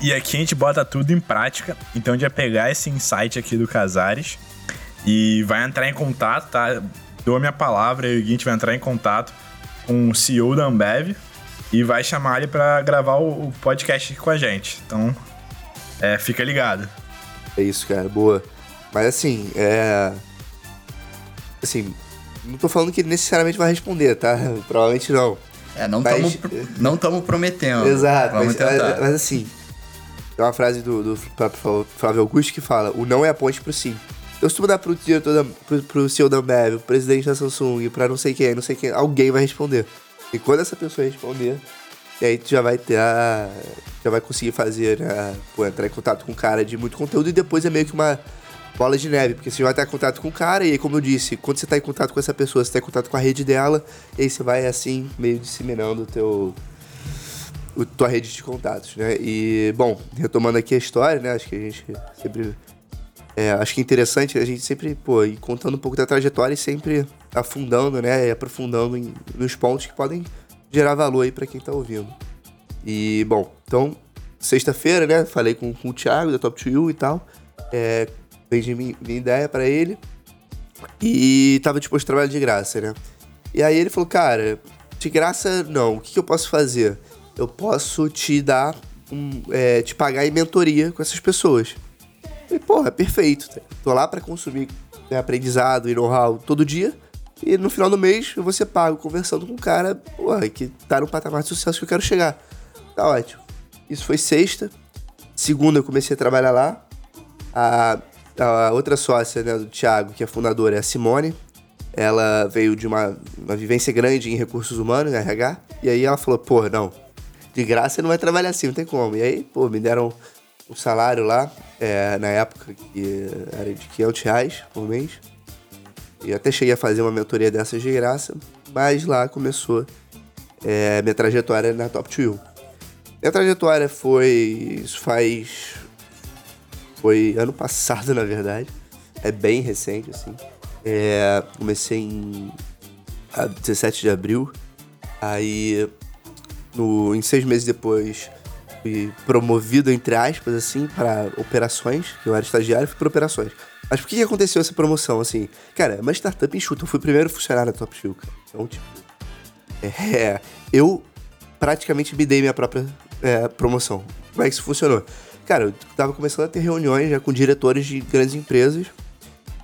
E aqui a gente bota tudo em prática. Então a gente vai pegar esse insight aqui do Casares e vai entrar em contato, tá? Dou a minha palavra e a gente vai entrar em contato com o CEO da Ambev e vai chamar ele para gravar o podcast aqui com a gente. Então, é, fica ligado. É isso, cara, boa. Mas assim, é. Assim, não tô falando que ele necessariamente vai responder, tá? Provavelmente não. É, não estamos tamo prometendo. Exato, Vamos mas, tentar. mas assim, tem uma frase do, do próprio Flávio Augusto que fala: o não é a ponte pro sim. Eu se dar pro diretor da, pro, pro CEO da Ambev, pro presidente da Samsung, pra não sei quem, não sei quem, alguém vai responder. E quando essa pessoa responder, aí tu já vai ter a, já vai conseguir fazer, né, pô, entrar em contato com um cara de muito conteúdo e depois é meio que uma bola de neve, porque você vai estar em contato com o cara e aí, como eu disse, quando você está em contato com essa pessoa, você está em contato com a rede dela, e aí você vai assim, meio disseminando o teu o, tua rede de contatos, né? E, bom, retomando aqui a história, né? Acho que a gente sempre. É, acho que é interessante a gente sempre, pô, ir contando um pouco da trajetória e sempre afundando, né? E aprofundando em, nos pontos que podem gerar valor aí para quem tá ouvindo. E, bom, então, sexta-feira, né? Falei com, com o Thiago da Top 2 You e tal. É, vendi minha, minha ideia para ele. E tava disposto a trabalhar de graça, né? E aí ele falou, cara, de graça não, o que, que eu posso fazer? Eu posso te dar, um, é, te pagar em mentoria com essas pessoas. E, porra, perfeito. Tô lá para consumir né, aprendizado e know-how todo dia. E no final do mês eu vou ser pago conversando com um cara porra, que tá no patamar de sucesso que eu quero chegar. Tá ótimo. Isso foi sexta. Segunda eu comecei a trabalhar lá. A, a outra sócia né, do Thiago, que é fundadora, é a Simone. Ela veio de uma, uma vivência grande em recursos humanos, RH. E aí ela falou, porra, não, de graça você não vai trabalhar assim, não tem como. E aí, pô, me deram um salário lá, é, na época, que era de 500 reais por mês. E até cheguei a fazer uma mentoria dessas de graça, mas lá começou é, minha trajetória na Top 2. Minha trajetória foi. Isso faz. Foi ano passado, na verdade. É bem recente, assim. É, comecei em 17 de abril. Aí no, em seis meses depois, fui promovido, entre aspas, assim, para operações, que eu era estagiário, fui para operações. Mas por que, aconteceu essa promoção, assim? Cara, é uma startup enxuta, eu fui o primeiro funcionário da Top Shield, cara. Então, tipo, é, eu praticamente me dei minha própria é, promoção. Como é que isso funcionou? Cara, eu tava começando a ter reuniões já com diretores de grandes empresas,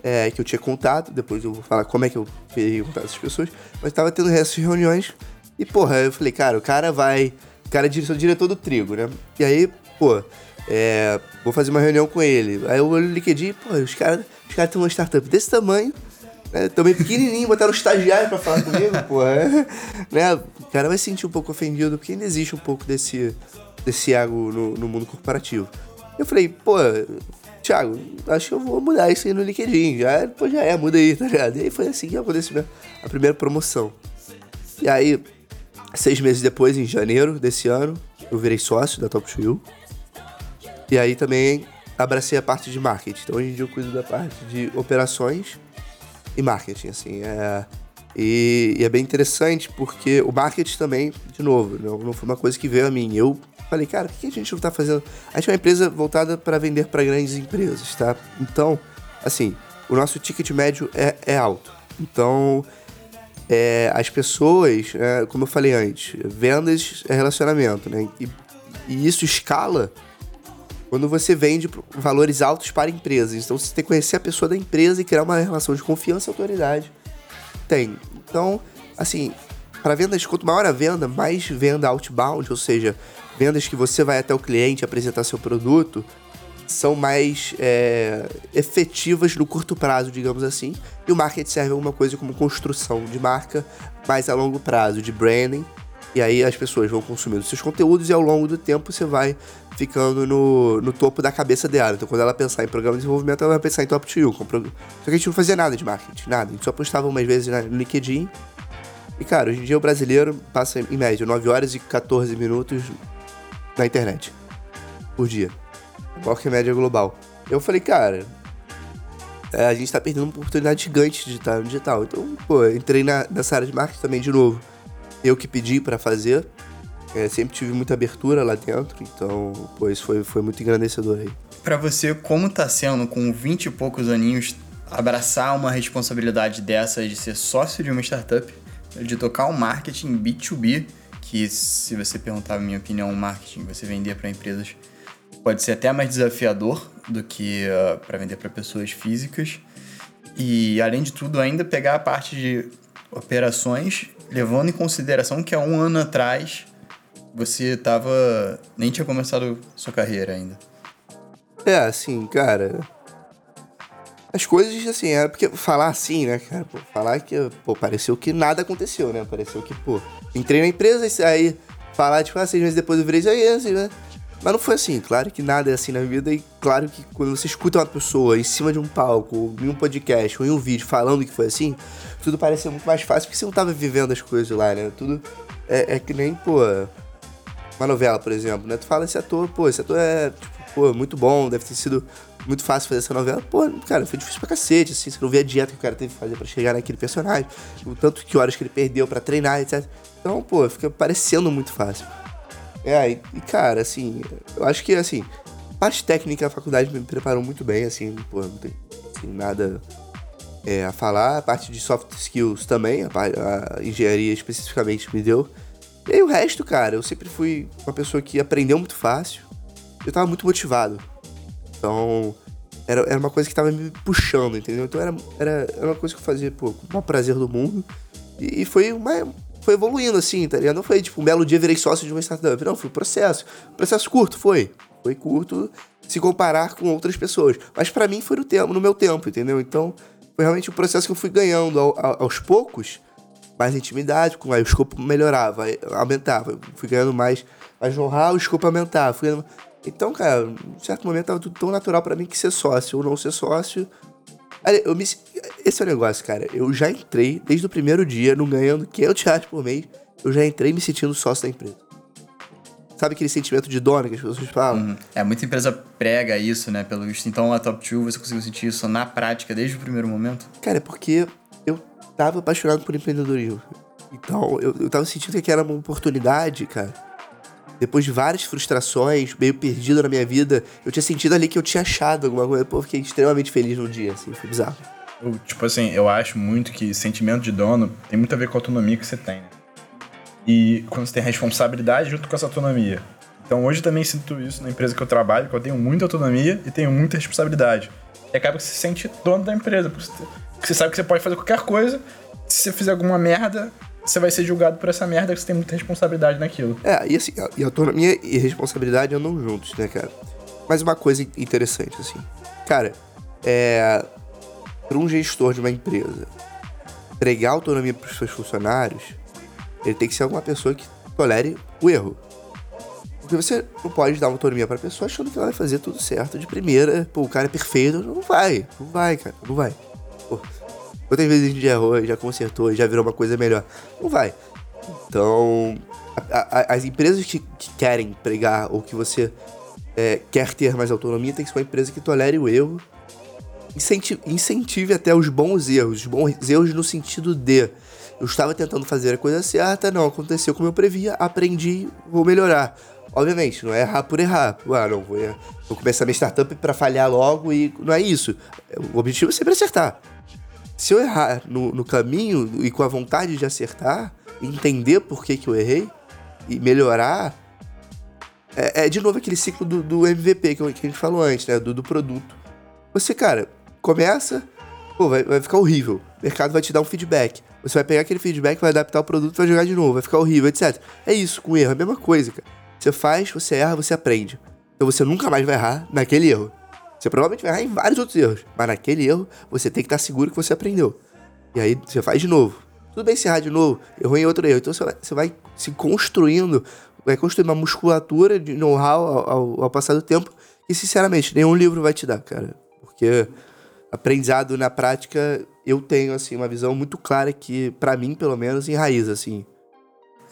é, que eu tinha contato, depois eu vou falar como é que eu peguei contato dessas pessoas, mas tava tendo essas reuniões e, porra, eu falei, cara, o cara vai. O cara é diretor, diretor do trigo, né? E aí, pô, é, vou fazer uma reunião com ele. Aí eu olho no LinkedIn, pô, os caras os cara têm uma startup desse tamanho, né? Também pequenininho, botaram um estagiário pra falar comigo, pô. É, né? O cara vai se sentir um pouco ofendido, porque ainda existe um pouco desse, desse ego no, no mundo corporativo. Eu falei, pô, Thiago, acho que eu vou mudar isso aí no LinkedIn. Já, pô, já é, muda aí, tá ligado? E aí foi assim que aconteceu a primeira promoção. E aí, Seis meses depois, em janeiro desse ano, eu virei sócio da Top Shield. E aí também abracei a parte de marketing. Então hoje em dia eu cuido da parte de operações e marketing, assim. É... E, e, é bem interessante porque o marketing também, de novo, não, não foi uma coisa que veio a mim. Eu falei, cara, por que a gente não tá fazendo. A gente é uma empresa voltada para vender para grandes empresas, tá? Então, assim, o nosso ticket médio é, é alto. Então, é, as pessoas, é, como eu falei antes, vendas é relacionamento, né? E, e, isso escala quando você vende valores altos para empresas. Então você tem que conhecer a pessoa da empresa e criar uma relação de confiança e autoridade. Tem. Então, assim, para vendas, quanto maior a venda, mais venda outbound, ou seja, vendas que você vai até o cliente apresentar seu produto, são mais é, efetivas no curto prazo, digamos assim. E o marketing serve alguma coisa como construção de marca mais a longo prazo, de branding. E aí as pessoas vão consumindo seus conteúdos e ao longo do tempo você vai ficando no, no topo da cabeça dela. Então quando ela pensar em programa de desenvolvimento, ela vai pensar em top 2. Só que a gente não fazia nada de marketing, nada. A gente só postava umas vezes no LinkedIn. E cara, hoje em dia o brasileiro passa em média 9 horas e 14 minutos na internet por dia. Média global? Eu falei, cara, é, a gente tá perdendo uma oportunidade gigante de estar no digital. Então, pô, entrei na, nessa área de marketing também de novo. Eu que pedi para fazer. É, sempre tive muita abertura lá dentro, então, pô, isso foi, foi muito engrandecedor aí. Para você, como tá sendo, com 20 e poucos aninhos, abraçar uma responsabilidade dessa de ser sócio de uma startup, de tocar um marketing B2B, que se você perguntar a minha opinião, o marketing, você vender para empresas, pode ser até mais desafiador do que uh, para vender para pessoas físicas. E, além de tudo, ainda pegar a parte de operações, levando em consideração que há um ano atrás você tava. nem tinha começado sua carreira ainda. É, assim, cara. As coisas, assim, é porque falar assim, né, cara? Pô, falar que, pô, pareceu que nada aconteceu, né? Pareceu que, pô, entrei na empresa, aí falar, tipo, ah, seis meses depois eu virei aí, assim, né? Mas não foi assim, claro que nada é assim na vida e claro que quando você escuta uma pessoa em cima de um palco, ou em um podcast, ou em um vídeo falando que foi assim, tudo parece muito mais fácil porque você não tava vivendo as coisas lá, né? Tudo é, é que nem, pô, uma novela, por exemplo, né? Tu fala esse ator, pô, esse ator é, tipo, pô, muito bom, deve ter sido muito fácil fazer essa novela. Pô, cara, foi difícil pra cacete, assim, você não vê a dieta que o cara teve que fazer pra chegar naquele personagem, o tanto que horas que ele perdeu para treinar, etc. Então, pô, fica parecendo muito fácil. É, e, cara, assim, eu acho que, assim, parte técnica a faculdade me preparou muito bem, assim, pô, não tem assim, nada é, a falar. A parte de soft skills também, a, a engenharia especificamente me deu. E aí o resto, cara, eu sempre fui uma pessoa que aprendeu muito fácil. Eu tava muito motivado. Então, era, era uma coisa que tava me puxando, entendeu? Então era, era, era uma coisa que eu fazia, pô, com o maior prazer do mundo. E, e foi uma, foi evoluindo, assim, tá ligado? Não foi tipo, um belo dia virei sócio de uma startup. Não, foi um processo. Processo curto, foi. Foi curto se comparar com outras pessoas. Mas para mim foi no, tempo, no meu tempo, entendeu? Então, foi realmente um processo que eu fui ganhando ao, ao, aos poucos, mais intimidade, com aí o escopo melhorava, aumentava. Fui ganhando mais, mais know-how, o escopo aumentava. Ganhando... Então, cara, em certo momento tava tudo tão natural para mim que ser sócio ou não ser sócio eu me, esse é o negócio, cara. Eu já entrei, desde o primeiro dia, não ganhando 500 reais por mês, eu já entrei me sentindo sócio da empresa. Sabe aquele sentimento de dono que as pessoas falam? Uhum. É, muita empresa prega isso, né, pelo visto. Então, a Top 2, você conseguiu sentir isso na prática desde o primeiro momento? Cara, é porque eu tava apaixonado por empreendedorismo. Então, eu, eu tava sentindo que era uma oportunidade, cara depois de várias frustrações, meio perdido na minha vida, eu tinha sentido ali que eu tinha achado alguma coisa. Pô, fiquei extremamente feliz no dia, assim, foi bizarro. Eu, tipo assim, eu acho muito que sentimento de dono tem muito a ver com a autonomia que você tem, né? E quando você tem responsabilidade junto com essa autonomia. Então hoje também sinto isso na empresa que eu trabalho, que eu tenho muita autonomia e tenho muita responsabilidade. E acaba que você se sente dono da empresa, porque você sabe que você pode fazer qualquer coisa, se você fizer alguma merda, você vai ser julgado por essa merda que você tem muita responsabilidade naquilo. É, e assim, e autonomia e responsabilidade andam juntos, né, cara? Mas uma coisa interessante, assim. Cara, é. Para um gestor de uma empresa entregar autonomia para os seus funcionários, ele tem que ser alguma pessoa que tolere o erro. Porque você não pode dar autonomia para a pessoa achando que ela vai fazer tudo certo de primeira. Pô, o cara é perfeito. Não vai, não vai, cara, não vai. Pô, Quantas vezes a gente já errou, já consertou, já virou uma coisa melhor? Não vai. Então, a, a, as empresas que, que, querem pregar ou que você é, quer ter mais autonomia tem que ser uma empresa que tolere o erro, incentive, incentive até os bons erros, os bons erros no sentido de eu estava tentando fazer a coisa certa, não aconteceu como eu previa, aprendi, vou melhorar. Obviamente, não é errar por errar. Ah, não, vou, vou começar minha startup para falhar logo e não é isso. O objetivo é sempre acertar se eu errar no, no caminho e com a vontade de acertar, entender por que, que eu errei e melhorar, é, é de novo aquele ciclo do, do MVP que, a gente falou antes, né? Do, do produto. Você, cara, começa, pô, vai, vai ficar horrível. O mercado vai te dar um feedback. Você vai pegar aquele feedback, vai adaptar o produto, vai jogar de novo, vai ficar horrível, etc. É isso, com erro, é a mesma coisa, cara. Você faz, você erra, você aprende. Então você nunca mais vai errar naquele erro. Você provavelmente vai errar em vários outros erros, mas naquele erro você tem que estar seguro que você aprendeu. E aí você faz de novo. Tudo bem se errar de novo, errou em outro erro. Então você vai, você vai se construindo, vai construir uma musculatura de know-how ao, ao, ao, passar do tempo e, sinceramente, nenhum livro vai te dar, cara. Porque aprendizado na prática, eu tenho, assim, uma visão muito clara que, para mim, pelo menos, enraiza, assim.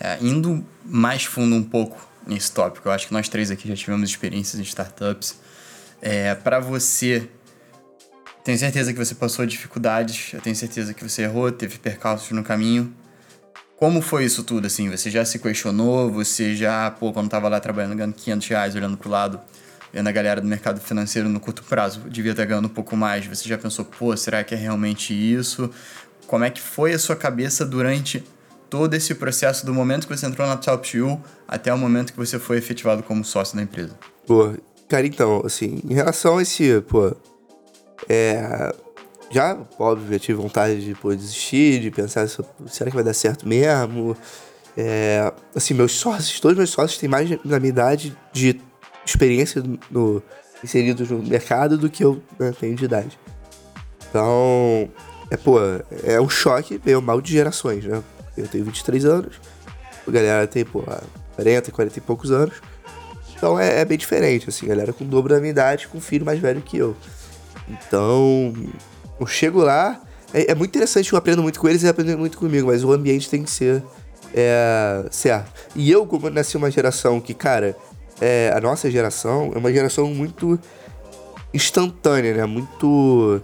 É, indo mais fundo um pouco nesse tópico, eu acho que nós três aqui já tivemos experiências em startups é, para você, tenho certeza que você passou dificuldades, eu tenho certeza que você errou, teve percalços no caminho. como foi isso tudo, assim? Você já se questionou? Você já, pô, quando tava lá trabalhando, ganhando 500 reais, olhando pro lado, vendo a galera do mercado financeiro no curto prazo, devia estar ganhando um pouco mais. Você já pensou, pô, será que é realmente isso? Como é que foi a sua cabeça durante todo esse processo, do momento que você entrou na Top 2 até o momento que você foi efetivado como sócio da empresa? Pô, cara, então, assim, em relação a esse, pô, é, já, óbvio, já tive vontade de pô, desistir, de pensar, será que vai dar certo mesmo? É, assim, meus sócios, todos meus sócios têm mais na minha idade de experiência no, no mercado do que eu né, tenho de idade. Então, é, pô, é um choque meio mal de gerações, né? Eu tenho 23 anos, a galera tem, pô, 40, 40 e poucos anos. Então é, é bem diferente, assim, galera com o dobro da minha idade, com um filho mais velho que eu. Então, eu chego lá, é, é, muito interessante, eu aprendo muito com eles e aprendem muito comigo, mas o ambiente tem que ser é, certo. E eu, como nasci uma geração que, cara, é, a nossa geração é uma geração muito instantânea, né? Muito.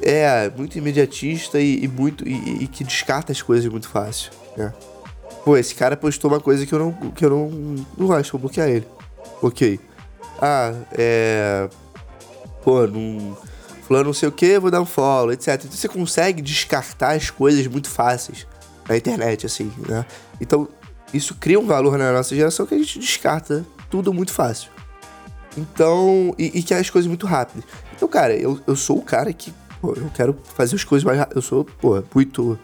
É, muito imediatista e, e muito. E, e, que descarta as coisas muito fácil, né? Pô, esse cara postou uma coisa que eu não, que eu não, não gosto, vou bloquear ele. Ok. Ah, é. Pô, não fulano não sei o que, vou dar um follow, etc. Então você consegue descartar as coisas muito fáceis na internet, assim, né? Então, isso cria um valor na nossa geração que a gente descarta tudo muito fácil. Então, e, e que é as coisas muito rápidas. Então, cara, eu, eu sou o cara que, pô, eu quero fazer as coisas mais rápidas. Eu sou, pô, muito.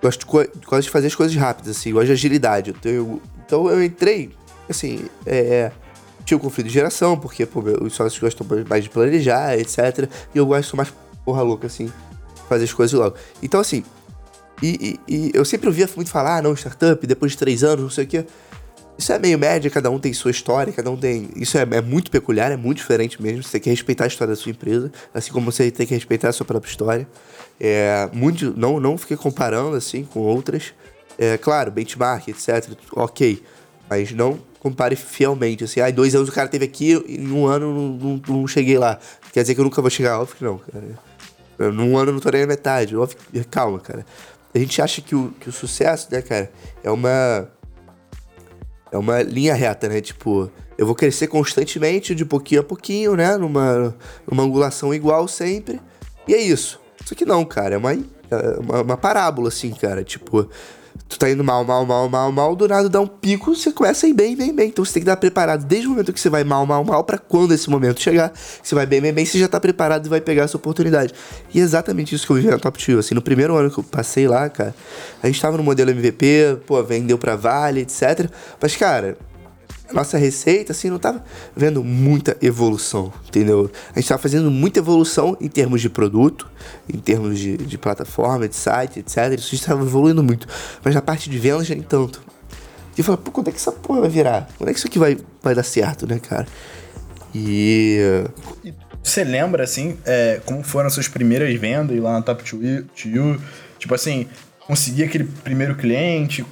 Gosto, gosto de fazer as coisas rápidas, assim, gosto de agilidade. Eu tenho, então eu entrei, assim, é tinha o conflito de geração, porque pô, os sócios gostam mais de planejar, etc. E eu gosto mais porra louca, assim, fazer as coisas logo. Então, assim, e, e, e eu sempre ouvia muito falar, ah, não, startup, depois de três anos, não sei o quê. Isso é meio média, cada um tem sua história, cada um tem. Isso é, é, muito peculiar, é muito diferente mesmo. Você tem que respeitar a história da sua empresa, assim como você tem que respeitar a sua própria história. É, muito, não, não fiquei comparando assim com outras. É, claro, benchmark, etc. Ok. Mas não compare fielmente, assim, ah, dois anos o cara teve aqui e num ano não, não, não, cheguei lá. Quer dizer que eu nunca vou chegar? Óbvio que não, cara. num ano eu não tô nem na metade. Óbvio, calma, cara. A gente acha que o, que o sucesso, né, cara, é uma. É uma linha reta, né? Tipo, eu vou crescer constantemente, de pouquinho a pouquinho, né? Numa, numa angulação igual sempre. E é isso. Só que não, cara, é uma, é uma, uma parábola, assim, cara. Tipo, tu tá indo mal, mal, mal, mal, mal, do nada dá um pico, você começa a ir bem, bem, bem. Então você tem que estar preparado desde o momento que você vai mal, mal, mal, para quando esse momento chegar, você vai bem, bem, bem, você já tá preparado e vai pegar essa oportunidade. E é exatamente isso que eu vi na Top 2. Assim, no primeiro ano que eu passei lá, cara, a gente tava no modelo MVP, pô, vendeu pra Vale, etc. Mas, cara, nossa receita, assim, não tava vendo muita evolução, entendeu? A gente tava fazendo muita evolução em termos de produto, em termos de, de plataforma, de site, etc. Isso estava evoluindo muito. Mas na parte de vendas, nem tanto. E eu falei, pô, quando é que essa porra vai virar? Quando é que isso aqui vai, vai dar certo, né, cara? E. Você lembra, assim, é, como foram as suas primeiras vendas lá na Top 2 Tipo assim, conseguir aquele primeiro cliente,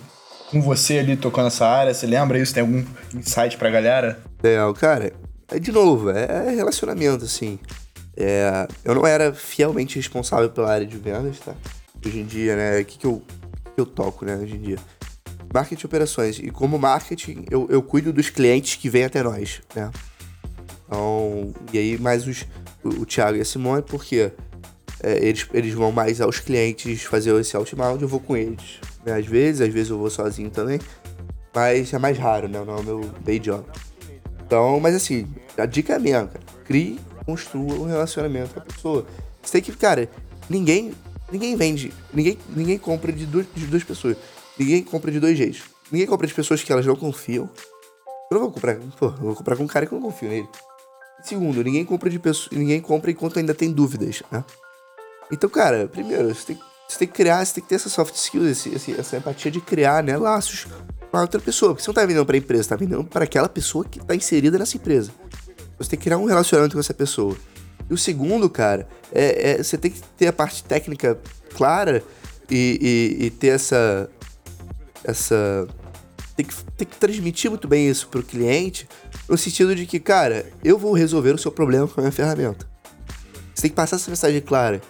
com você ali tocando essa área? Você lembra isso? Tem algum insight pra galera? É, cara, é de novo, é relacionamento, assim. É, eu não era fielmente responsável pela área de vendas, tá? Hoje em dia, né? O que, que, eu, que eu toco, né? Hoje em dia. Marketing e operações. E como marketing, eu, eu cuido dos clientes que vêm até nós, né? Então, e aí mais os, o, o Thiago e a Simone, porque é, eles, eles vão mais aos clientes fazer esse outbound, eu vou com eles. Né? Às vezes, às vezes eu vou sozinho também. Mas é mais raro, né? Não é o meu day job. Então, mas assim, a dica é mesmo, cara. Crie, construa um relacionamento com a pessoa. Você tem que, cara, ninguém. Ninguém vende. Ninguém, ninguém compra de duas, de duas pessoas. Ninguém compra de dois jeitos. Ninguém compra de pessoas que elas não confiam. Eu não vou comprar. Pô, eu vou comprar com um cara que eu não confio nele. Segundo, ninguém compra de pessoas. Ninguém compra enquanto ainda tem dúvidas, né? Então, cara, primeiro, você tem, você tem que criar, você tem que ter essa soft skills, esse, esse, essa empatia de criar, né, laços com a outra pessoa. Porque você não tá vendendo pra empresa, tá vendendo para aquela pessoa que tá inserida nessa empresa. Você tem que criar um relacionamento com essa pessoa. E o segundo, cara, é, é você tem que ter a parte técnica clara e, e, e ter essa. Essa. Tem que, tem que transmitir muito bem isso pro cliente, no sentido de que, cara, eu vou resolver o seu problema com a minha ferramenta. Você tem que passar essa mensagem clara.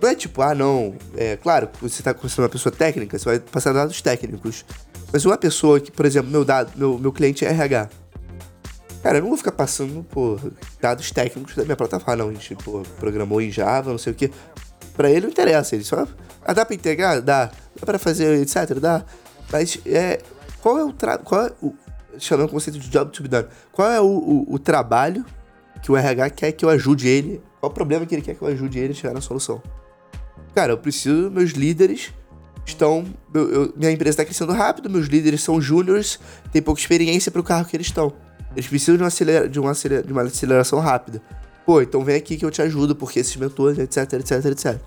Não é tipo, ah, não. É claro, você tá conhecendo uma pessoa técnica, você vai passar dados técnicos. Mas uma pessoa que, por exemplo, meu dado, meu, meu cliente é RH. Cara, eu não vou ficar passando, pô, dados técnicos da minha plataforma, não. A gente, pô, programou em Java, não sei o quê. Pra ele não interessa, ele só. Ah, dá pra integrar? Dá. Dá pra fazer, etc? Dá. Mas é. Qual é o tra... Qual é o. Chamando o conceito de job to be done. Qual é o, o, o trabalho que o RH quer que eu ajude ele? Qual o problema que ele quer que eu ajude ele a chegar na solução? Cara, eu preciso, meus líderes estão. Eu, eu, minha empresa está crescendo rápido, meus líderes são júniores, têm pouca experiência para o carro que eles estão. Eles precisam de uma, acelera, de, uma acelera, de uma aceleração rápida. Pô, então vem aqui que eu te ajudo, porque esses mentores, etc, etc, etc.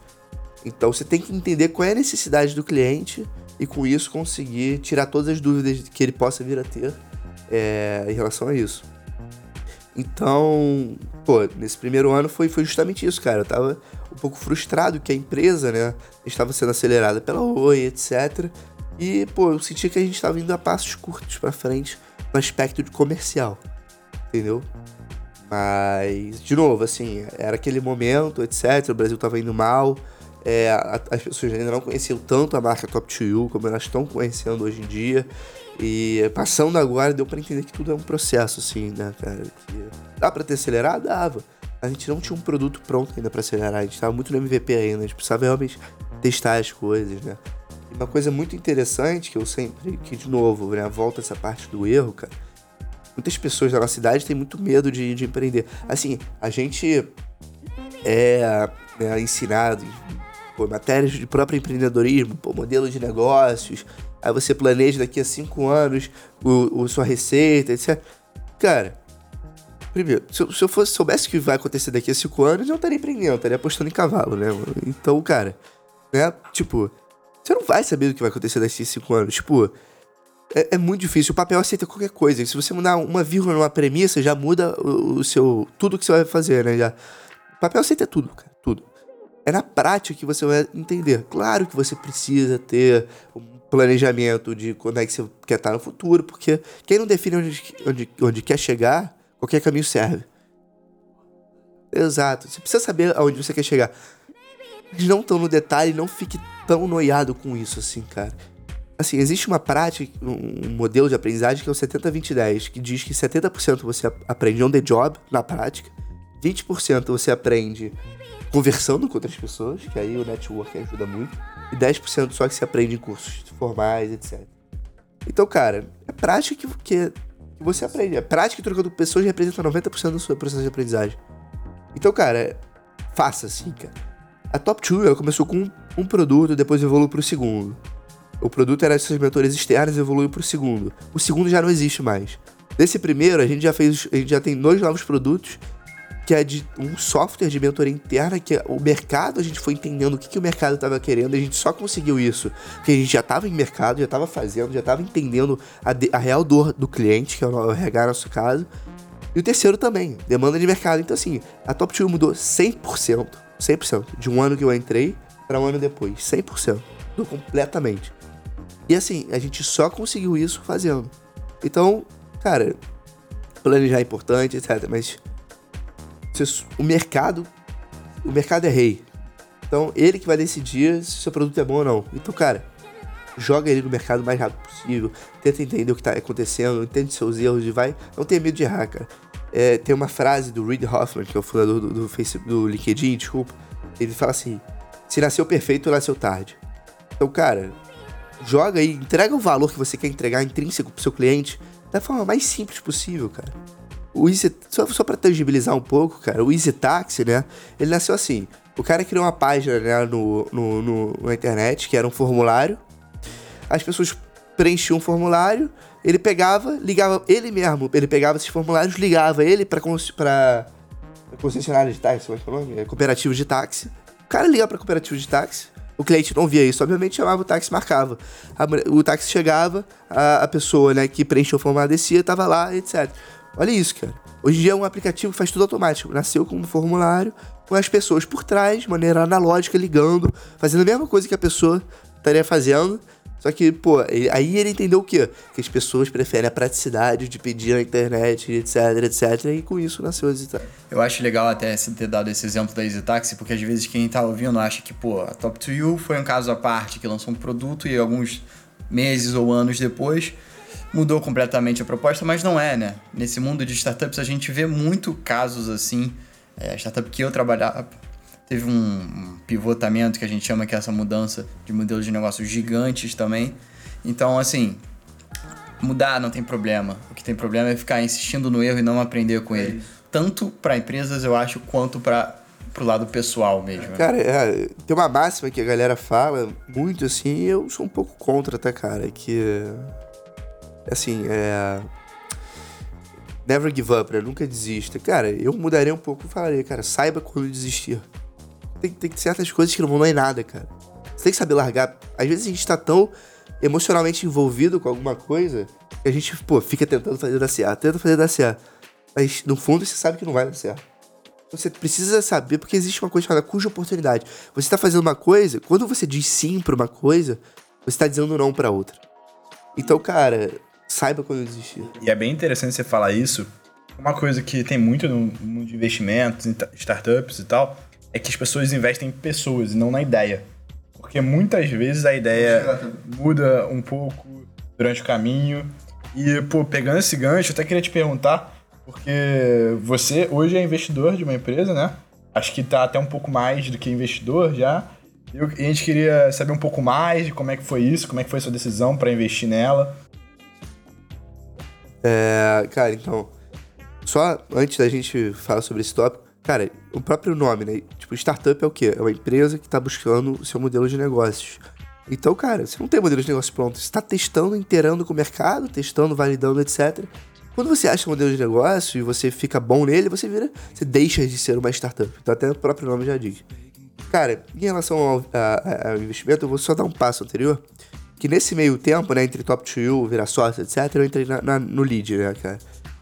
Então você tem que entender qual é a necessidade do cliente e com isso conseguir tirar todas as dúvidas que ele possa vir a ter é, em relação a isso. Então, pô, nesse primeiro ano foi, foi justamente isso, cara. Eu tava um pouco frustrado que a empresa, né, estava sendo acelerada pela Oi, etc. E, pô, eu sentia que a gente estava indo a passos curtos para frente no aspecto de comercial, entendeu? Mas, de novo, assim, era aquele momento, etc. O Brasil tava indo mal. É, as pessoas ainda não conheciam tanto a marca Top 2 como elas estão conhecendo hoje em dia. E passando agora, deu para entender que tudo é um processo, assim, né, cara? Que dá pra ter acelerado? Dava. A gente não tinha um produto pronto ainda para acelerar, a gente tava muito no MVP ainda, a gente precisava realmente testar as coisas, né? E uma coisa muito interessante que eu sempre, que de novo, né, volta essa parte do erro, cara. Muitas pessoas da nossa cidade têm muito medo de, de empreender. Assim, a gente é né, ensinado pô, matérias de próprio empreendedorismo, pô, modelo de negócios, aí você planeja daqui a cinco anos o, o sua receita, etc. Cara, primeiro, se eu, se eu fosse, soubesse o que vai acontecer daqui a cinco anos, eu estaria empreendendo, eu estaria apostando em cavalo, né? Então, cara, né? Tipo, você não vai saber o que vai acontecer daqui a cinco anos. Tipo, é, é, muito difícil. O papel aceita qualquer coisa. Se você mudar uma vírgula numa premissa, já muda o, o seu. tudo que você vai fazer, né? Já. O papel aceita tudo, cara. Tudo. É na prática que você vai entender. Claro que você precisa ter um planejamento de quando é que você quer estar no futuro, porque quem não define onde, onde, onde quer chegar, qualquer caminho serve. Exato. Você precisa saber aonde você quer chegar. Eles não estão no detalhe, não fique tão noiado com isso, assim, cara. Assim, existe uma prática, um modelo de aprendizagem que é o 70-20-10, que diz que 70% você aprende on the job, na prática, 20% você aprende conversando com outras pessoas, que aí o network ajuda muito, e 10% só que se aprende em cursos formais, etc. Então, cara, é prática que, que, que você aprende. É prática trocando pessoas representa 90% do seu processo de aprendizagem. Então, cara, faça assim, cara. A Top 2 ela começou com um, produto, depois evoluiu para o segundo. O produto era essas mentores externas evoluiu para o segundo. O segundo já não existe mais. Nesse primeiro, a gente já fez, a gente já tem dois novos produtos que é de um software de mentoria interna, que é o mercado, a gente foi entendendo o que, que o mercado estava querendo, a gente só conseguiu isso, porque a gente já estava em mercado, já estava fazendo, já estava entendendo a, de, a, real dor do cliente, que é o RH no nosso caso. E o terceiro também, demanda de mercado. Então, assim, a Top 2 mudou 100%, 100%, de um ano que eu entrei para um ano depois, 100%, mudou completamente. E assim, a gente só conseguiu isso fazendo. Então, cara, planejar é importante, etc, mas o mercado, o mercado é rei. Então, ele que vai decidir se o seu produto é bom ou não. Então, cara, joga ele no mercado o mais rápido possível. Tenta entender o que está acontecendo, entende seus erros e vai. Não tenha medo de errar, cara. É, tem uma frase do Reid Hoffman, que é o fundador do, do, Facebook, do LinkedIn, desculpa. Ele fala assim: se nasceu perfeito, nasceu tarde. Então, cara, joga aí, entrega o valor que você quer entregar intrínseco pro seu cliente da forma mais simples possível, cara. O Easy, só, só pra tangibilizar um pouco, cara, o Easy Taxi, né? Ele nasceu assim. O cara criou uma página né, no, no, no, na internet, que era um formulário. As pessoas preenchiam um formulário, ele pegava, ligava ele mesmo, ele pegava esses formulários, ligava ele pra, pra concessionária de táxi, como é que é o nome? É cooperativa de táxi. O cara ligava pra cooperativa de táxi, o cliente não via isso, obviamente chamava o táxi, marcava. A, o táxi chegava, a, a pessoa né, que preencheu o formulário descia, tava lá, etc. Olha isso, cara. Hoje em dia é um aplicativo que faz tudo automático. Nasceu com um formulário, com as pessoas por trás, de maneira analógica, ligando, fazendo a mesma coisa que a pessoa estaria fazendo. Só que, pô, aí ele entendeu o quê? Que as pessoas preferem a praticidade de pedir na internet, etc, etc. E com isso nasceu a Zitaxi. Eu acho legal até você ter dado esse exemplo da Zitaxi, porque às vezes quem tá ouvindo acha que, pô, a Top 2 You foi um caso à parte, que lançou um produto e alguns meses ou anos depois mudou completamente a proposta, mas não é, né? Nesse mundo de startups a gente vê muito casos assim. É, a startup que eu trabalhava teve um pivotamento que a gente chama que é essa mudança de modelos de negócios gigantes também. Então, assim, mudar não tem problema. O que tem problema é ficar insistindo no erro e não aprender com ele. Tanto para empresas, eu acho, quanto para pro lado pessoal mesmo. Né? Cara, é, tem uma máxima que a galera fala muito assim, e eu sou um pouco contra, tá, cara? Que. Assim, é. Never give up, né? Nunca desista. Cara, eu mudaria um pouco e falaria, cara, saiba quando desistir. Tem, tem certas coisas que não vão dar em nada, cara. Você tem que saber largar. Às vezes a gente tá tão emocionalmente envolvido com alguma coisa que a gente, pô, fica tentando fazer dar certo, tenta fazer dar certo. Mas no fundo você sabe que não vai dar certo. Você precisa saber, porque existe uma coisa chamada cuja oportunidade. Você está fazendo uma coisa, quando você diz sim para uma coisa, você está dizendo não para outra. Então, cara, saiba quando desistir. E é bem interessante você falar isso. Uma coisa que tem muito no mundo de investimentos, em startups e tal, é que as pessoas investem em pessoas e não na ideia. Porque muitas vezes a ideia muda um pouco durante o caminho. E, pô, pegando esse gancho, eu até queria te perguntar, porque você hoje é investidor de uma empresa, né? Acho que tá até um pouco mais do que investidor já. E a gente queria saber um pouco mais de como é que foi isso, como é que foi a sua decisão para investir nela. É, cara, então, só antes da gente falar sobre esse tópico, Cara, o próprio nome, né? Tipo, startup é o quê? É uma empresa que tá buscando o seu modelo de negócios. Então, cara, você não tem modelo de negócio pronto. Você está testando, inteirando com o mercado, testando, validando, etc. Quando você acha um modelo de negócio e você fica bom nele, você vira. Você deixa de ser uma startup. Então, até o próprio nome já diz. Cara, em relação ao, a, ao investimento, eu vou só dar um passo anterior. Que nesse meio tempo, né, entre Top 2 virar sócio, etc., eu entrei na, na, no Lead, né, cara?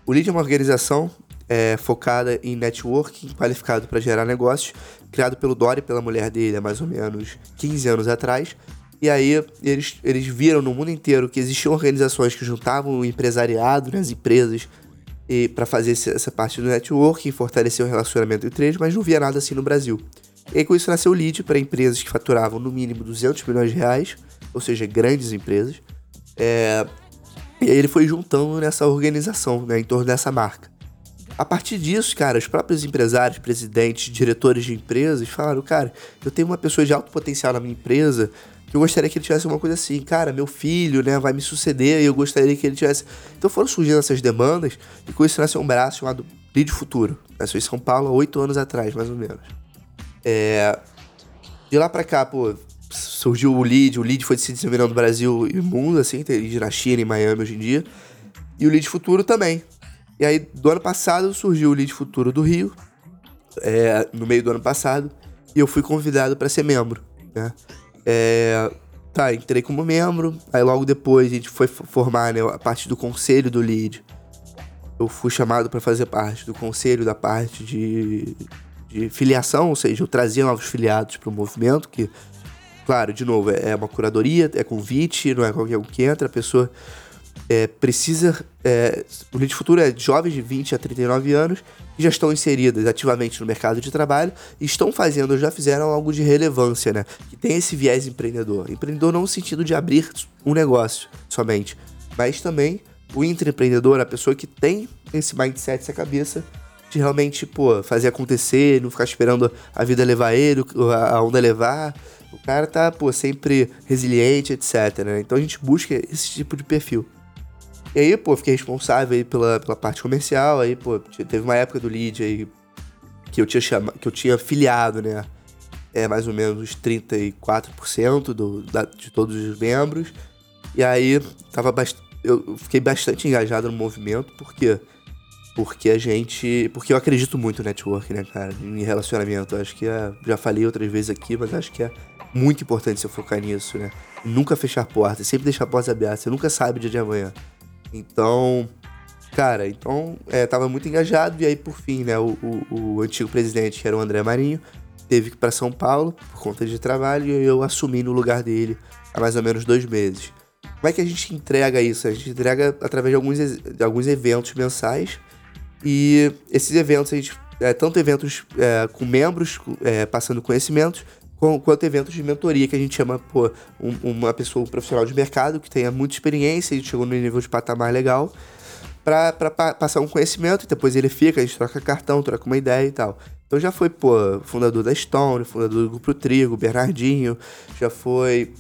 O Lead é uma organização é, focada em networking, qualificado para gerar negócios, criado pelo Dory pela mulher dele há mais ou menos 15 anos atrás. E aí eles, eles viram no mundo inteiro que existiam organizações que juntavam o empresariado, né, as empresas, e para fazer essa parte do networking, fortalecer o relacionamento entre eles, mas não via nada assim no Brasil. E aí com isso nasceu o lead para empresas que faturavam no mínimo 200 milhões de reais, ou seja, grandes empresas. É... E ele foi juntando nessa organização, né, em torno dessa marca. A partir disso, cara, os próprios empresários, presidentes, diretores de empresas falaram, cara, eu tenho uma pessoa de alto potencial na minha empresa que eu gostaria que ele tivesse uma coisa assim, cara, meu filho, né, vai me suceder e eu gostaria que ele tivesse. Então foram surgindo essas demandas e com isso nasceu um braço chamado Lead Futuro. Nasceu em São Paulo há oito anos atrás, mais ou menos. É... De lá pra cá, pô, surgiu o Lead, o Lead foi se desenvolvendo no Brasil e mundo, assim, tem Lead na China e Miami hoje em dia. E o Lead Futuro também. E aí, do ano passado, surgiu o Lead Futuro do Rio, é, no meio do ano passado, e eu fui convidado para ser membro, né? É, tá, entrei como membro, aí logo depois a gente foi formar né, a parte do conselho do Lead. Eu fui chamado para fazer parte do conselho da parte de, de filiação, ou seja, eu trazia novos filiados para o movimento, que, claro, de novo, é uma curadoria, é convite, não é qualquer um que entra, a pessoa é, precisa. É, o Lead Futuro é jovens de 20 a 39 anos que já estão inseridas ativamente no mercado de trabalho e estão fazendo, já fizeram algo de relevância, né? Que tem esse viés empreendedor. Empreendedor não no sentido de abrir um negócio somente, mas também o intraempreendedor, a pessoa que tem esse mindset, essa cabeça de realmente, pô, fazer acontecer, não ficar esperando a vida levar ele, a onda levar. O cara tá, pô, sempre resiliente, etc. Né? Então a gente busca esse tipo de perfil. E aí, pô, fiquei responsável aí pela, pela parte comercial. Aí, pô, teve uma época do lead aí que eu tinha, chama, que eu tinha filiado, né? É mais ou menos 34% do, da, de todos os membros. E aí, tava eu fiquei bastante engajado no movimento, porque porque a gente. Porque eu acredito muito no network, né, cara? Em relacionamento. Acho que é, já falei outras vezes aqui, mas acho que é muito importante você focar nisso, né? Nunca fechar portas, sempre deixar portas abertas. Você nunca sabe o dia de amanhã. Então, cara, então é, tava muito engajado. E aí, por fim, né, o, o, o antigo presidente, que era o André Marinho, teve que ir para São Paulo por conta de trabalho e eu assumi no lugar dele há mais ou menos dois meses. Como é que a gente entrega isso? A gente entrega através de alguns, de alguns eventos mensais. E esses eventos, a gente, é, tanto eventos é, com membros é, passando conhecimentos, quanto eventos de mentoria, que a gente chama pô, um, uma pessoa um profissional de mercado que tenha muita experiência e chegou no nível de patamar legal para passar um conhecimento e depois ele fica, a gente troca cartão, troca uma ideia e tal. Então já foi, pô, fundador da Stone, fundador do Grupo Trigo, Bernardinho, já foi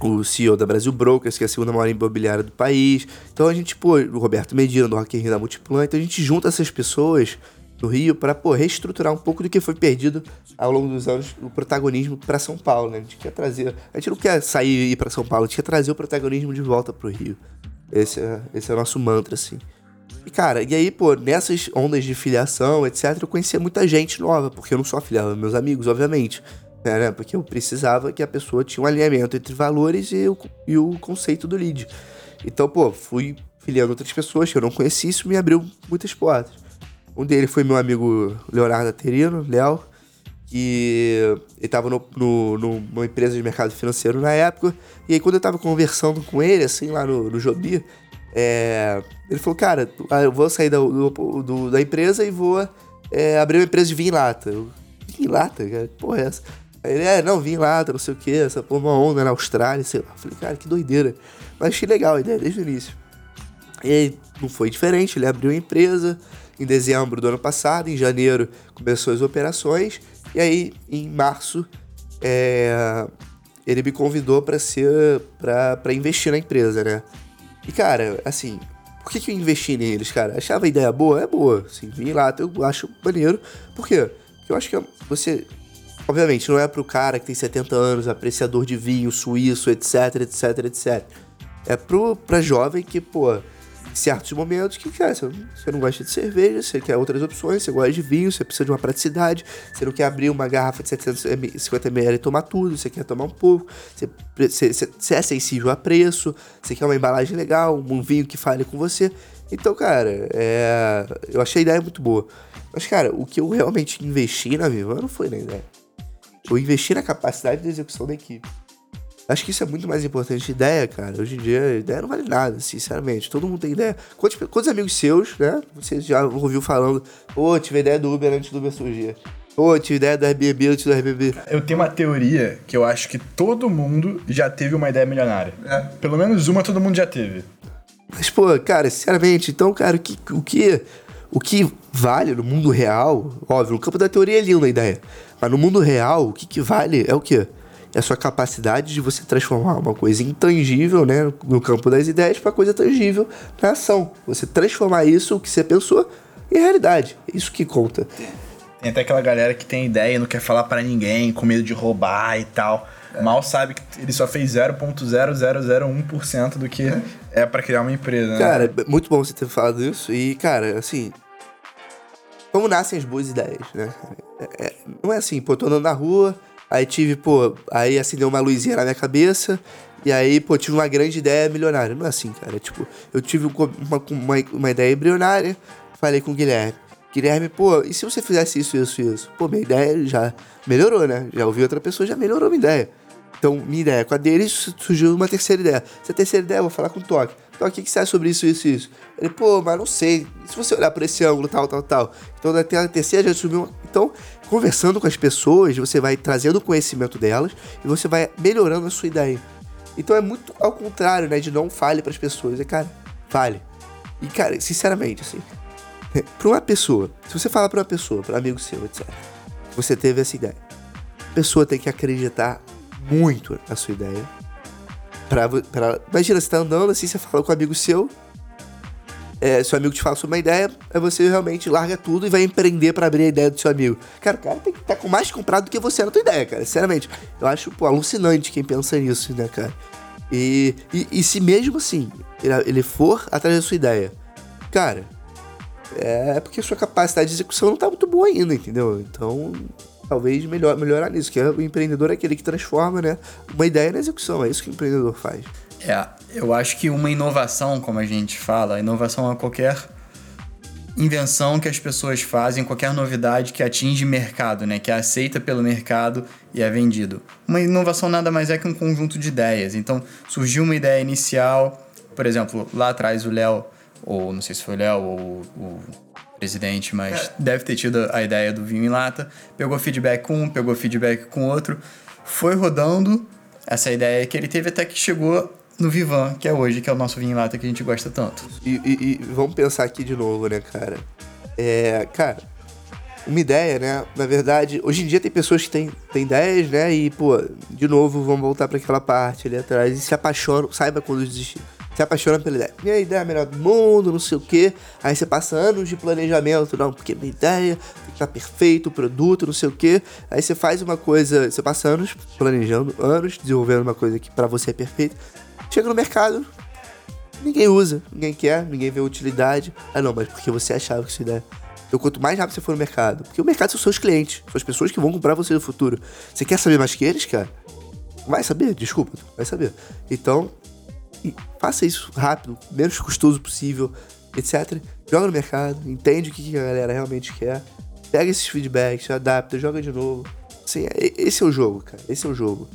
o CEO da Brasil Brokers, que é a segunda maior imobiliária do país. Então a gente, pô, o Roberto Medina, do Rock in Rio da Multiplan, então a gente junta essas pessoas no Rio para, reestruturar um pouco do que foi perdido ao longo dos anos o protagonismo para São Paulo, né? A gente quer trazer, a gente não quer sair e ir para São Paulo, a gente quer trazer o protagonismo de volta pro Rio. Esse é, esse é o nosso mantra, assim. E, cara, e aí, pô, nessas ondas de filiação, etc., eu conhecia muita gente nova, porque eu não só afiliava meus amigos, obviamente. Né? Porque eu precisava que a pessoa tinha um alinhamento entre valores e o, e o conceito do lead. Então, pô, fui filiando outras pessoas que eu não conhecia, isso me abriu muitas portas. Um deles foi meu amigo Leonardo Aterino, Léo, que ele estava no, no, numa empresa de mercado financeiro na época. E aí, quando eu estava conversando com ele, assim, lá no, no Jobi, é, ele falou, cara, ah, eu vou sair da, do, do, da empresa e vou é, abrir uma empresa de vinho em lata. Eu, vinho em lata? Cara? Porra é essa? Aí ele, é, não, vinho em lata, não sei o que, essa porra, uma onda na Austrália, sei lá. Eu falei, cara, que doideira. Mas achei legal a ideia desde o início. E aí, não foi diferente, ele abriu a empresa em dezembro do ano passado, em janeiro começou as operações, e aí, em março, é, ele me convidou para ser, para investir na empresa, né? E, cara, assim, por que, que eu investi neles, cara? Achava a ideia boa? É boa. Assim, vim lá, eu acho maneiro. Por quê? Porque eu acho que você. Obviamente, não é pro cara que tem 70 anos, apreciador de vinho, suíço, etc, etc, etc. É pro, pra jovem que, pô, certos momentos que, cara, você não gosta de cerveja, você quer outras opções, você gosta de vinho, você precisa de uma praticidade, você não quer abrir uma garrafa de 750ml e tomar tudo, você quer tomar um pouco, você, você, você é sensível a preço, você quer uma embalagem legal, um vinho que fale com você. Então, cara, é... eu achei a ideia muito boa. Mas, cara, o que eu realmente investi na Viva não foi na ideia. Eu investi na capacidade de execução da equipe. Acho que isso é muito mais importante. Ideia, cara. Hoje em dia, ideia não vale nada, sinceramente. Todo mundo tem ideia. Quantos, quantos amigos seus, né? Você já ouviu falando, pô, tive ideia do Uber antes do Uber surgir. Pô, tive ideia do Airbnb antes do Airbnb. Eu tenho uma teoria que eu acho que todo mundo já teve uma ideia milionária. É. Pelo menos uma todo mundo já teve. Mas, pô, cara, sinceramente, então, cara, o que, o que, o que vale no mundo real, óbvio, no campo da teoria é lindo a ideia. Mas no mundo real, o que, que vale é o quê? É a sua capacidade de você transformar uma coisa intangível, né, no campo das ideias, para coisa tangível na ação. Você transformar isso, o que você pensou, em realidade. É isso que conta. Tem até aquela galera que tem ideia e não quer falar para ninguém, com medo de roubar e tal. É. Mal sabe que ele só fez 0.0001% do que é, é para criar uma empresa. Né? Cara, muito bom você ter falado isso. E, cara, assim. Como nascem as boas ideias, né? É, é, não é assim, pô, tô andando na rua, Aí tive, pô, aí acendeu uma luzinha na minha cabeça. E aí, pô, tive uma grande ideia milionária. Não é assim, cara. Tipo, eu tive uma, uma, uma ideia embrionária, falei com o Guilherme. Guilherme, pô, e se você fizesse isso, isso, isso? Pô, minha ideia já melhorou, né? Já ouvi outra pessoa, já melhorou minha ideia. Então, minha ideia com a dele surgiu uma terceira ideia. Essa terceira ideia, eu vou falar com o Toque. Toque, o que, que você acha sobre isso, isso, isso? Ele, pô, mas não sei. Se você olhar por esse ângulo, tal, tal, tal. Então, na terceira já subiu. Então, conversando com as pessoas, você vai trazendo o conhecimento delas e você vai melhorando a sua ideia. Então, é muito ao contrário, né? De não fale para as pessoas. É, cara, fale. E, cara, sinceramente, assim, para uma pessoa, se você falar para uma pessoa, para um amigo seu, etc., você teve essa ideia, a pessoa tem que acreditar muito a sua ideia. Pra, pra, imagina, você tá andando assim, você fala com um amigo seu, é, seu amigo te fala sobre uma ideia, aí você realmente larga tudo e vai empreender para abrir a ideia do seu amigo. Cara, o cara tem que estar tá com mais comprado do que você na tua ideia, cara. Sinceramente. Eu acho, pô, alucinante quem pensa nisso, né, cara? E, e, e se mesmo assim ele, ele for atrás da sua ideia, cara, é porque sua capacidade de execução não tá muito boa ainda, entendeu? Então, talvez melhor, melhorar nisso, que é, o empreendedor é aquele que transforma né, uma ideia na execução, é isso que o empreendedor faz. É, eu acho que uma inovação, como a gente fala, inovação a qualquer invenção que as pessoas fazem, qualquer novidade que atinge mercado, né? Que é aceita pelo mercado e é vendido. Uma inovação nada mais é que um conjunto de ideias. Então, surgiu uma ideia inicial, por exemplo, lá atrás o Léo, ou não sei se foi o Léo ou o presidente, mas é. deve ter tido a ideia do vinho em lata, pegou feedback com um, pegou feedback com outro, foi rodando essa ideia que ele teve até que chegou no Vivan, que é hoje, que é o nosso vinho em lata que a gente gosta tanto. E, e, e vamos pensar aqui de novo, né, cara? É, cara, uma ideia, né? Na verdade, hoje em dia tem pessoas que têm, têm ideias, né? E, pô, de novo, vamos voltar para aquela parte ali atrás e se apaixonam, saiba quando desistir. Se apaixona pela ideia. Minha ideia é a melhor do mundo, não sei o quê. Aí você passa anos de planejamento, não, porque minha ideia estar perfeito, o produto, não sei o quê. Aí você faz uma coisa, você passa anos planejando, anos desenvolvendo uma coisa que para você é perfeita. Chega no mercado, ninguém usa, ninguém quer, ninguém vê utilidade. Ah, não, mas porque você achava que isso ideia. Então, quanto mais rápido você for no mercado, porque o mercado são seus clientes, são as pessoas que vão comprar você no futuro. Você quer saber mais que eles, cara? Vai saber, desculpa, vai saber. Então, faça isso rápido, menos custoso possível, etc. Joga no mercado, entende o que a galera realmente quer, pega esses feedbacks, adapta, joga de novo. Assim, esse é o jogo, cara. Esse é o jogo.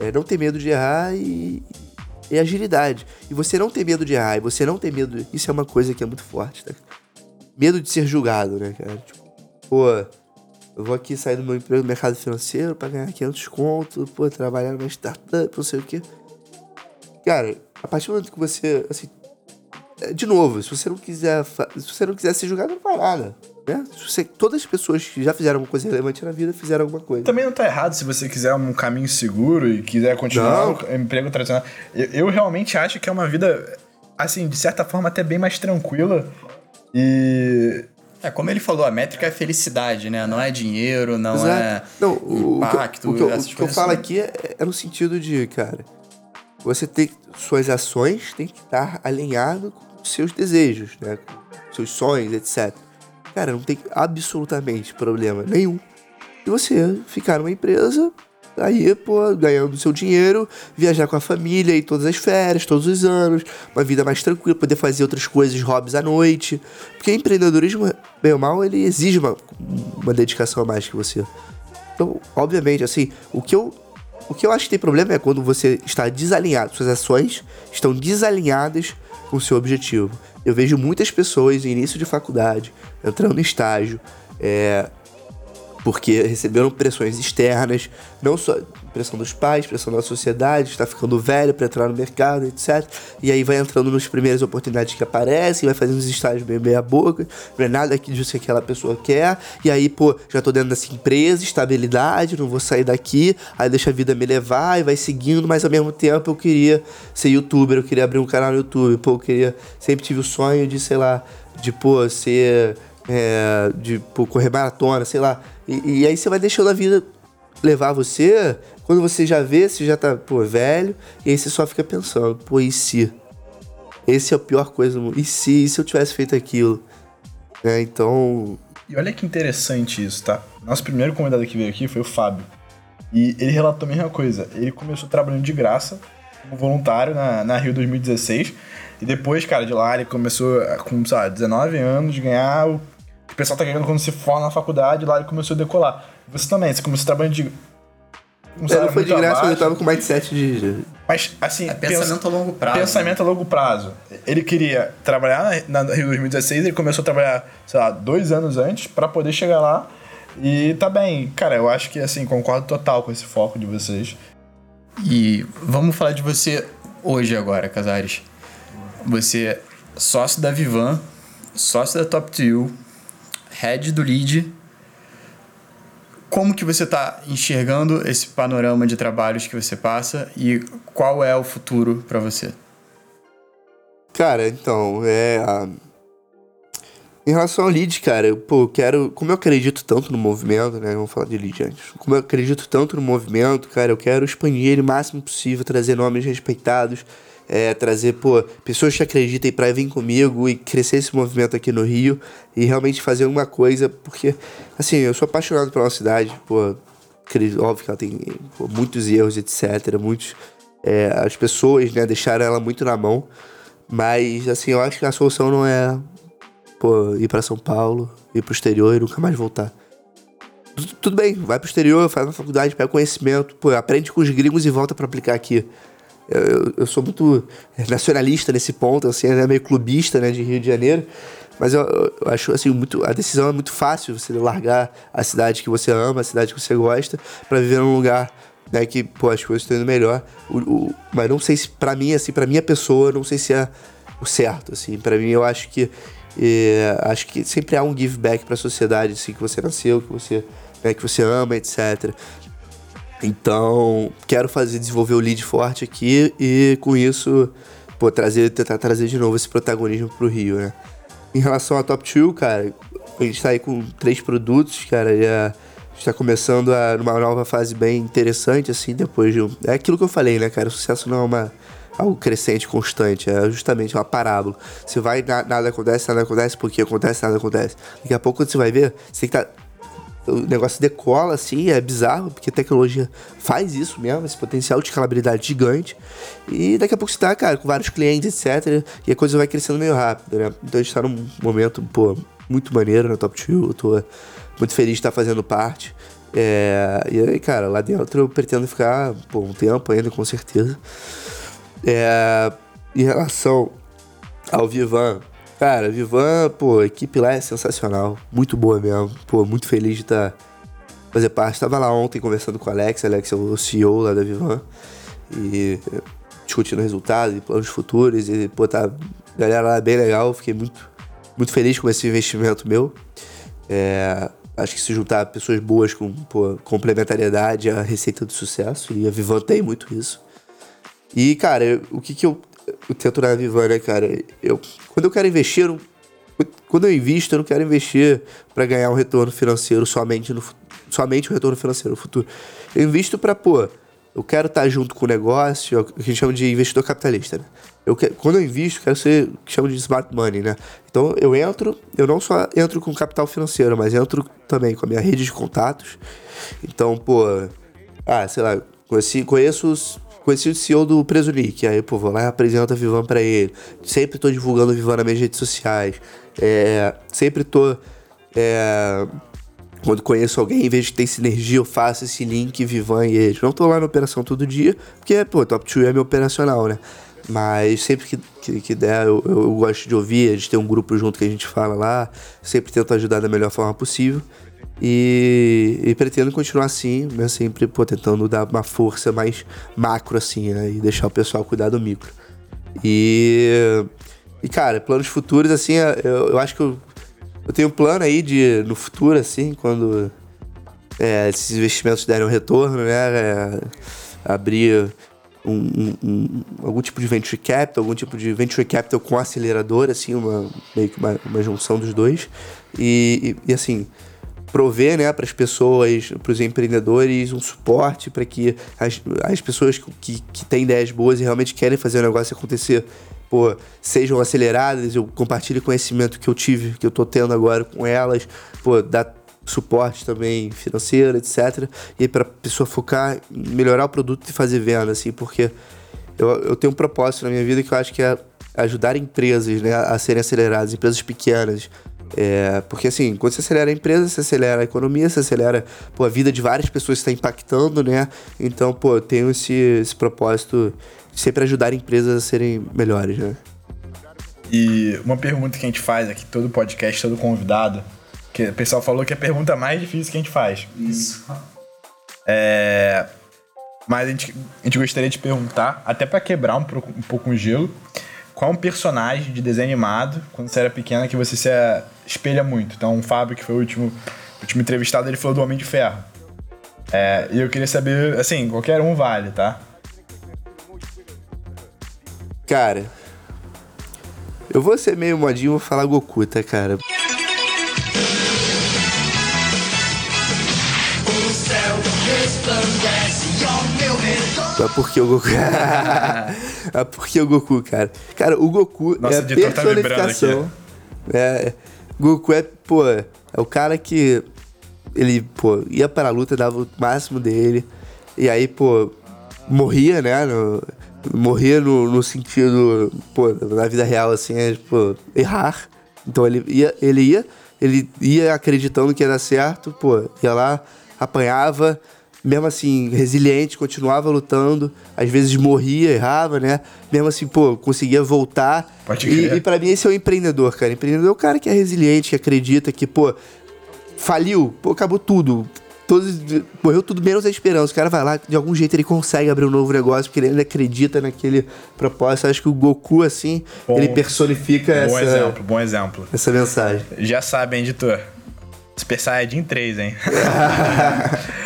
É não ter medo de errar e, é agilidade. E você não ter medo de errar, e você não ter medo. Isso é uma coisa que é muito forte, tá? Medo de ser julgado, né, cara? Tipo, pô, eu vou aqui sair do meu emprego no mercado financeiro pra ganhar 500 conto, pô, trabalhar numa startup, não sei o quê. Cara, a partir do momento que você, assim, é, de novo, se você não quiser, se você não quiser ser julgado, não faz nada. Né? Você, todas as pessoas que já fizeram alguma coisa relevante na vida fizeram alguma coisa. Também não tá errado se você quiser um caminho seguro e quiser continuar não. o emprego tradicional. Eu, eu, realmente acho que é uma vida, assim, de certa forma até bem mais tranquila. E. É, como ele falou, a métrica é felicidade, né? Não é dinheiro, não Exato. é não, o, impacto. O que, o que, eu, o que eu falo aqui é, é no sentido de, cara, você tem. Suas ações têm que estar alinhado com seus desejos, né? Com seus sonhos, etc. Cara, não tem absolutamente problema nenhum de você ficar numa empresa, aí, pô, ganhando seu dinheiro, viajar com a família e todas as férias, todos os anos, uma vida mais tranquila, poder fazer outras coisas, hobbies à noite. Porque empreendedorismo, bem ou mal, ele exige uma, uma dedicação a mais que você. Então, obviamente, assim, o que eu. O que eu acho que tem problema é quando você está desalinhado, suas ações estão desalinhadas com o seu objetivo. Eu vejo muitas pessoas no início de faculdade, entrando em estágio, é, porque receberam pressões externas, não só pressão dos pais, pressão da sociedade, está ficando velho para entrar no mercado, etc. E aí vai entrando nas primeiras oportunidades que aparecem, vai fazendo os estágios bem meia boca, não é nada disso que aquela pessoa quer. E aí, pô, já tô dentro dessa empresa, estabilidade, não vou sair daqui, aí deixa a vida me levar e vai seguindo, mas ao mesmo tempo eu queria ser youtuber, eu queria abrir um canal no YouTube, pô, eu queria, sempre tive o sonho de, sei lá, de, pô, ser, é, de, pô, correr maratona, sei lá. E, e aí você vai deixando a vida levar você quando você já vê, você já tá, pô, velho, e aí você só fica pensando, pô, e se? Esse é a pior coisa do mundo. E se, e se eu tivesse feito aquilo? É, então. E olha que interessante isso, tá? Nosso primeiro convidado que veio aqui foi o Fábio. E ele relatou a mesma coisa. Ele começou trabalhando de graça, como voluntário na, na Rio 2016. E depois, cara, de lá ele começou com, sei lá, 19 anos, ganhar o. O pessoal tá ganhando quando se for na faculdade, lá ele começou a decolar. Você também, você começou trabalhando de um não foi de graça, eu tava com mindset de. Mas, assim. É pensamento a longo prazo. Pensamento né? a longo prazo. Ele queria trabalhar na, Rio 2016, ele começou a trabalhar, sei lá, dois anos antes para poder chegar lá. E tá bem. Cara, eu acho que, assim, concordo total com esse foco de vocês. E vamos falar de você hoje agora, Casares. Você é sócio da Vivan, sócio da Top 2, head do lead como que você está enxergando esse panorama de trabalhos que você passa e qual é o futuro para você? Cara, então, é. Em relação ao lead, cara, pô, quero. Como eu acredito tanto no movimento, né? Vamos falar de lead antes. Como eu acredito tanto no movimento, cara, eu quero expandir ele o máximo possível, trazer nomes respeitados é, trazer, pô, pessoas que acreditem para vir comigo e crescer esse movimento aqui no Rio e realmente fazer uma coisa, porque, assim, eu sou apaixonado pela nossa cidade, pô, óbvio que ela tem pô, muitos erros, etc, muitos, é, as pessoas, né, deixaram ela muito na mão, mas, assim, eu acho que a solução não é pô, ir para São Paulo, ir pro exterior e nunca mais voltar. Tudo bem, vai pro exterior, faz uma faculdade, pega conhecimento, pô, aprende com os gringos e volta para aplicar aqui. Eu, eu, sou muito nacionalista nesse ponto, assim, é meio clubista, né, de Rio de Janeiro. Mas eu, eu, acho assim, muito, a decisão é muito fácil, você largar a cidade que você ama, a cidade que você gosta, para viver num lugar né, que, pô, as coisas estão indo melhor. O, o, mas não sei se, para mim, assim, para minha pessoa, não sei se é o certo, assim. para mim, eu acho que é, acho que sempre há um give back para a sociedade, assim, que você nasceu, que você, né, que você ama, etc. Então, quero fazer desenvolver o lead forte aqui e com isso, pô, trazer, tentar trazer de novo esse protagonismo pro Rio, né? Em relação à Top 2, cara, a gente tá aí com três produtos, cara, e a, gente tá começando a, numa nova fase bem interessante, assim, depois de. É aquilo que eu falei, né, cara? O sucesso não é uma algo crescente, constante. É justamente uma parábola. Você vai, na, nada acontece, nada acontece, porque acontece, nada acontece. Daqui a pouco, quando você vai ver, você tem que estar. Tá, o negócio decola assim, é bizarro, porque a tecnologia faz isso mesmo, esse potencial de escalabilidade gigante. E daqui a pouco você tá, cara, com vários clientes, etc. E a coisa vai crescendo meio rápido, né? Então a gente tá num momento, pô, muito maneiro na Top 2. Eu tô muito feliz de estar fazendo parte. É, e aí, cara, lá dentro eu pretendo ficar pô, um tempo ainda, com certeza. É, em relação ao Vivan, cara, Vivan, pô, a equipe lá é sensacional, muito boa mesmo, pô, muito feliz de estar tá, fazer parte. Estava lá ontem conversando com o Alex, Alex é o CEO lá da Vivan, e discutindo resultados e planos futuros, e pô, tá galera lá bem legal, fiquei muito, muito feliz com esse investimento meu. É, acho que se juntar pessoas boas com pô, complementariedade é a receita do sucesso, e a Vivan tem muito isso. E, cara, o que que eu, eu tento na Vivan, né, cara? Eu, quando eu quero investir, eu, quando eu invisto, eu não quero investir para ganhar um retorno financeiro somente no somente o retorno financeiro no futuro. Eu invisto para, pô, eu quero estar tá junto com o negócio, é o que a gente chama de investidor capitalista, né? Eu quando eu invisto, quero ser o que chama de smart money, né? Então eu entro, eu não só entro com capital financeiro, mas entro também com a minha rede de contatos. Então, pô, ah, sei lá, conheci, conheço os Conheci o CEO do Preso Nick, aí, pô, vou lá e apresento a Vivan pra ele. Sempre tô divulgando Vivan nas minhas redes sociais. É, sempre tô. É, quando conheço alguém, em vez de ter sinergia, eu faço esse link Vivan e eles. Não tô lá na operação todo dia, porque, pô, Top 2 é meu operacional, né? Mas sempre que, que, que der, eu, eu, gosto de ouvir, a gente tem um grupo junto que a gente fala lá, sempre tento ajudar da melhor forma possível. E, e, pretendo continuar assim, né? Sempre pô, tentando dar uma força mais macro, assim, né? E deixar o pessoal cuidar do micro. E, e cara, planos futuros, assim, eu, eu acho que eu, eu tenho um plano aí de, no futuro, assim, quando é, esses investimentos derem um retorno, né? É, abrir um, um, algum tipo de venture capital, algum tipo de venture capital com acelerador, assim, uma, meio que uma, uma junção dos dois. E, e, e assim, prover né, para as pessoas, para os empreendedores, um suporte para que as, as pessoas que, que têm ideias boas e realmente querem fazer o negócio acontecer pô, sejam aceleradas, eu compartilhe conhecimento que eu tive, que eu tô tendo agora com elas, pô, dar suporte também financeiro, etc. E para pessoa focar melhorar o produto e fazer venda, assim, porque eu, eu tenho um propósito na minha vida que eu acho que é ajudar empresas né, a serem aceleradas, empresas pequenas, é, porque assim, quando você acelera a empresa, você acelera a economia, você acelera pô, a vida de várias pessoas que está impactando, né? Então, pô, eu tenho esse, esse propósito de sempre ajudar empresas a serem melhores, né? E uma pergunta que a gente faz aqui, todo podcast, todo convidado, que o pessoal falou que é a pergunta mais difícil que a gente faz. Isso. É, mas a gente, a gente gostaria de perguntar, até para quebrar um, um pouco o gelo, qual um personagem de desenho animado, quando você era pequena, que você se espelha muito? Então, o Fábio, que foi o último, o último entrevistado, ele falou do Homem de Ferro. É, e eu queria saber, assim, qualquer um vale, tá? Cara, eu vou ser meio modinho e vou falar Goku, tá, cara? O céu resplandece ao meu redor. É porque o Goku. é porque o Goku, cara. Cara, o Goku Nossa, é a tá personificação. Tá é, Goku é, pô, é o cara que ele, pô, ia para a luta, dava o máximo dele. E aí, pô, morria, né? No, morria no, no sentido, pô, na vida real, assim, é, pô, errar. Então ele ia, ele ia, ele ia acreditando que ia dar certo, pô, ia lá, apanhava, mesmo assim, resiliente, continuava lutando, às vezes morria, errava, né? Mesmo assim, pô, conseguia voltar. Pode e, crer. e para mim esse é o empreendedor, cara. Empreendedor é o cara que é resiliente, que acredita que, pô, faliu, pô, acabou tudo. Todos, morreu tudo menos a esperança. O cara vai lá, de algum jeito ele consegue abrir um novo negócio, porque ele ainda acredita naquele propósito. Acho que o Goku, assim, Bom- ele personifica Bom essa, exemplo, bom exemplo. essa mensagem. Já sabe, hein, editor? Super Saiyajin 3, hein?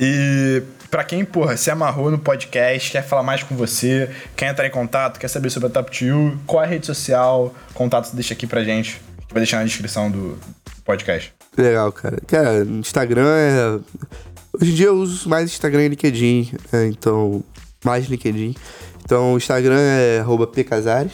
e pra quem, porra, se amarrou no podcast, quer falar mais com você, quer entrar em contato, quer saber sobre a Top 2, qual é a rede social, contato deixa aqui pra gente. A gente vai deixar na descrição do podcast. Legal, cara. Cara, Instagram é. Hoje em dia eu uso mais Instagram e LinkedIn, né? então. Mais LinkedIn. Então o Instagram é pcasares.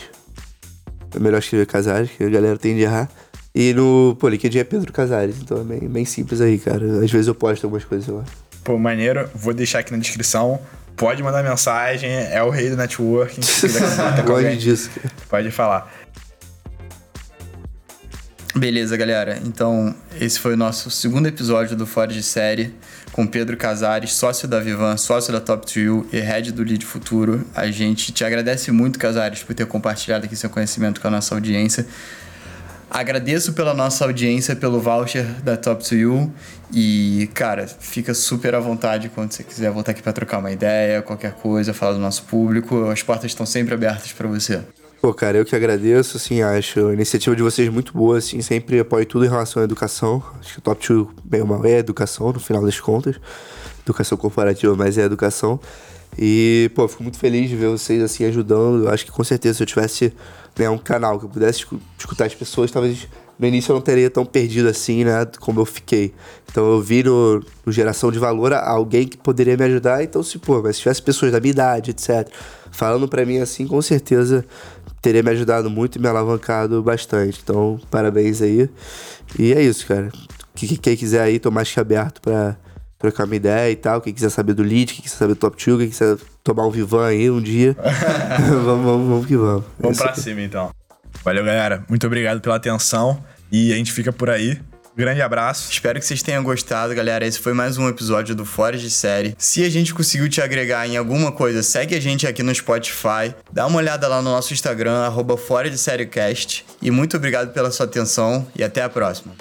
É melhor escrever Casares, que a galera tende a errar. E no. Pô, LinkedIn é Pedro Casares, então é bem, bem simples aí, cara. Às vezes eu posto algumas coisas lá. Pô, maneiro, vou deixar aqui na descrição. Pode mandar mensagem, é o rei do networking. Alguém, disso. Pode falar. Beleza, galera. Então, esse foi o nosso segundo episódio do Fora de Série, com Pedro Casares, sócio da Vivan, sócio da Top 2 e head do Lead Futuro. A gente te agradece muito, Casares, por ter compartilhado aqui seu conhecimento com a nossa audiência. Agradeço pela nossa audiência, pelo voucher da Top 2 e, cara, fica super à vontade quando você quiser voltar aqui para trocar uma ideia, qualquer coisa, falar do nosso público. As portas estão sempre abertas para você. Pô, cara, eu que agradeço, assim, acho a iniciativa de vocês muito boa, assim, sempre apoio tudo em relação à educação. Acho que o Top 2, bem mal, é educação, no final das contas. Educação corporativa, mas é educação. E, pô, fico muito feliz de ver vocês, assim, ajudando. Acho que, com certeza, se eu tivesse né, um canal que eu pudesse escu- escutar as pessoas, talvez no início eu não teria tão perdido assim, né, como eu fiquei. Então eu vi no, no geração de valor alguém que poderia me ajudar. Então, se, pô, mas se tivesse pessoas da minha idade, etc., falando pra mim assim, com certeza teria me ajudado muito e me alavancado bastante. Então, parabéns aí. E é isso, cara. Que- que- Quem quiser aí, tô mais que aberto pra trocar uma ideia e tal. Quem quiser saber do lead, quem quiser saber do top 2, quem quiser tomar um Vivan aí um dia. vamos, vamos, vamos que vamos. É Vamos isso pra cima, então. Valeu, galera. Muito obrigado pela atenção e a gente fica por aí. Grande abraço. Espero que vocês tenham gostado, galera. Esse foi mais um episódio do Fora de Série. Se a gente conseguiu te agregar em alguma coisa, segue a gente aqui no Spotify. Dá uma olhada lá no nosso Instagram, arroba Fora de Série Cast. E muito obrigado pela sua atenção e até a próxima.